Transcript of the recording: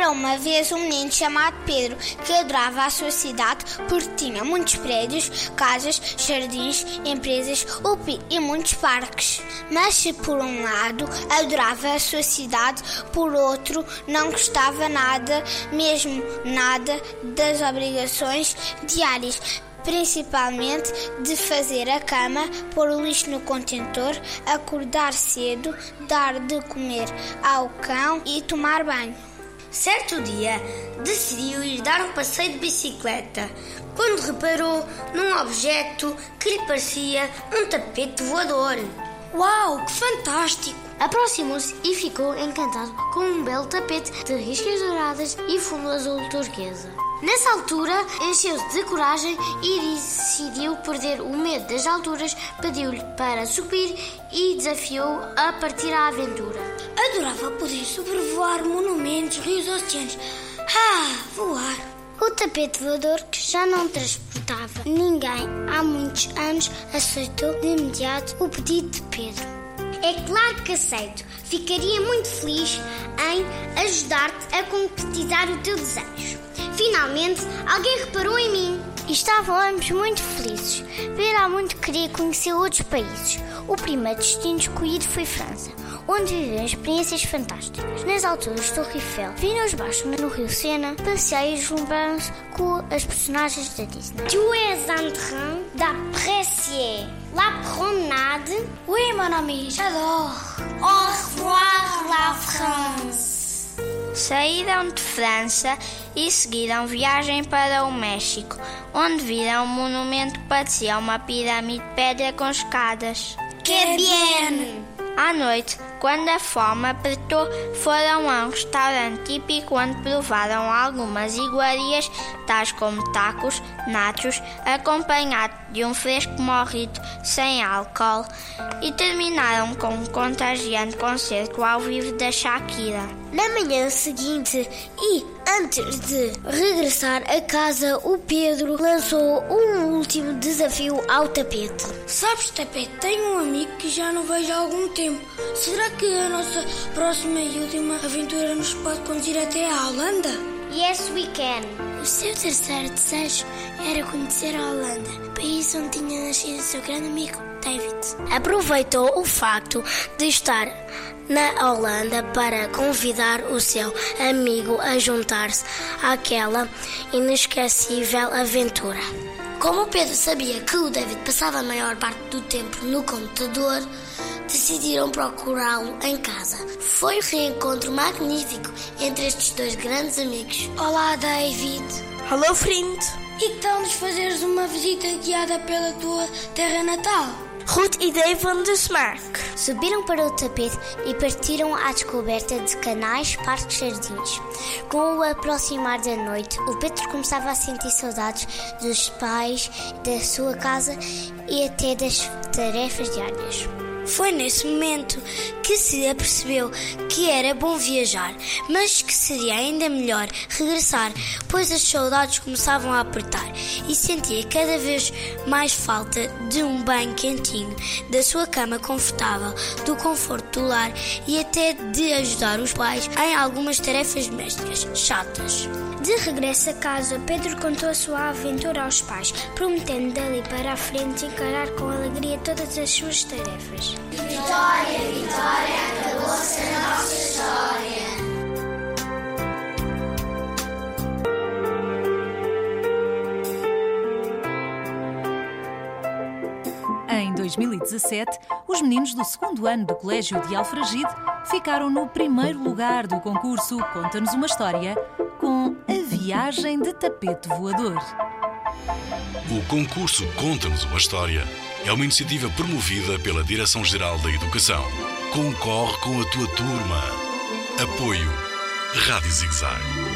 Era uma vez um menino chamado Pedro que adorava a sua cidade porque tinha muitos prédios, casas, jardins, empresas UPI e muitos parques. Mas se por um lado adorava a sua cidade, por outro não gostava nada, mesmo nada, das obrigações diárias principalmente de fazer a cama, pôr o lixo no contentor, acordar cedo, dar de comer ao cão e tomar banho. Certo dia, decidiu ir dar um passeio de bicicleta quando reparou num objeto que lhe parecia um tapete voador. Uau, que fantástico! Aproximou-se e ficou encantado com um belo tapete de riscas douradas e fundo azul turquesa. Nessa altura, encheu-se de coragem e decidiu perder o medo das alturas, pediu-lhe para subir e desafiou a partir à aventura. Adorava poder sobrevoar monumentos, rios, oceanos. Ah, voar! O tapete voador, que já não transportava ninguém há muitos anos, aceitou de imediato o pedido de Pedro. É claro que aceito. Ficaria muito feliz em ajudar-te a concretizar o teu desejo. Finalmente, alguém reparou em mim. Estávamos muito felizes. Há muito queria conhecer outros países. O primeiro destino escolhido foi França, onde viveu experiências fantásticas. Nas alturas do Eiffel, viram os baixos no Rio Sena, passeia e deslumbraram-se com as personagens da Disney. Tu és en train d'apprécier la promenade? Oui, mon ami, j'adore. Au revoir, la France. Saíram de França e seguiram viagem para o México, onde viram um monumento que parecia uma pirâmide de pedra com escadas. Que bien! À noite, quando a fome apertou, foram a um restaurante típico onde provaram algumas iguarias, tais como tacos, nachos, acompanhado de um fresco morrito sem álcool, e terminaram com um contagiante concerto ao vivo da Shakira. Na manhã seguinte e antes de regressar a casa, o Pedro lançou um último desafio ao tapete. Sabes, tapete, tenho um amigo que já não vejo há algum tempo. Será que a nossa próxima e última aventura nos pode conduzir até a Holanda? Yes, we can. O seu terceiro desejo era conhecer a Holanda, país onde tinha nascido seu grande amigo, David. Aproveitou o facto de estar na Holanda para convidar o seu amigo a juntar-se àquela inesquecível aventura. Como Pedro sabia que o David passava a maior parte do tempo no computador, decidiram procurá-lo em casa. Foi um reencontro magnífico entre estes dois grandes amigos. Olá, David. Hello, friend. E que tal nos fazeres uma visita guiada pela tua terra natal? Goed idee van de smaak. Subiram para o tapete e partiram à descoberta de canais, parques e jardins. Com o aproximar da noite, o Pedro começava a sentir saudades dos pais, da sua casa e até das tarefas diárias. Foi nesse momento que se apercebeu que era bom viajar, mas que seria ainda melhor regressar, pois as saudades começavam a apertar e sentia cada vez mais falta de um banho quentinho, da sua cama confortável, do conforto do lar e até de ajudar os pais em algumas tarefas domésticas chatas. De regresso a casa, Pedro contou a sua aventura aos pais, prometendo dali para a frente encarar com alegria todas as suas tarefas. Vitória, Vitória, acabou-se a nossa história. Em 2017, os meninos do segundo ano do Colégio de Alfragide ficaram no primeiro lugar do concurso Conta-nos uma História com A Viagem de Tapete Voador. O concurso Conta-nos uma História é uma iniciativa promovida pela Direção-Geral da Educação. Concorre com a tua turma. Apoio Rádio Zigzag.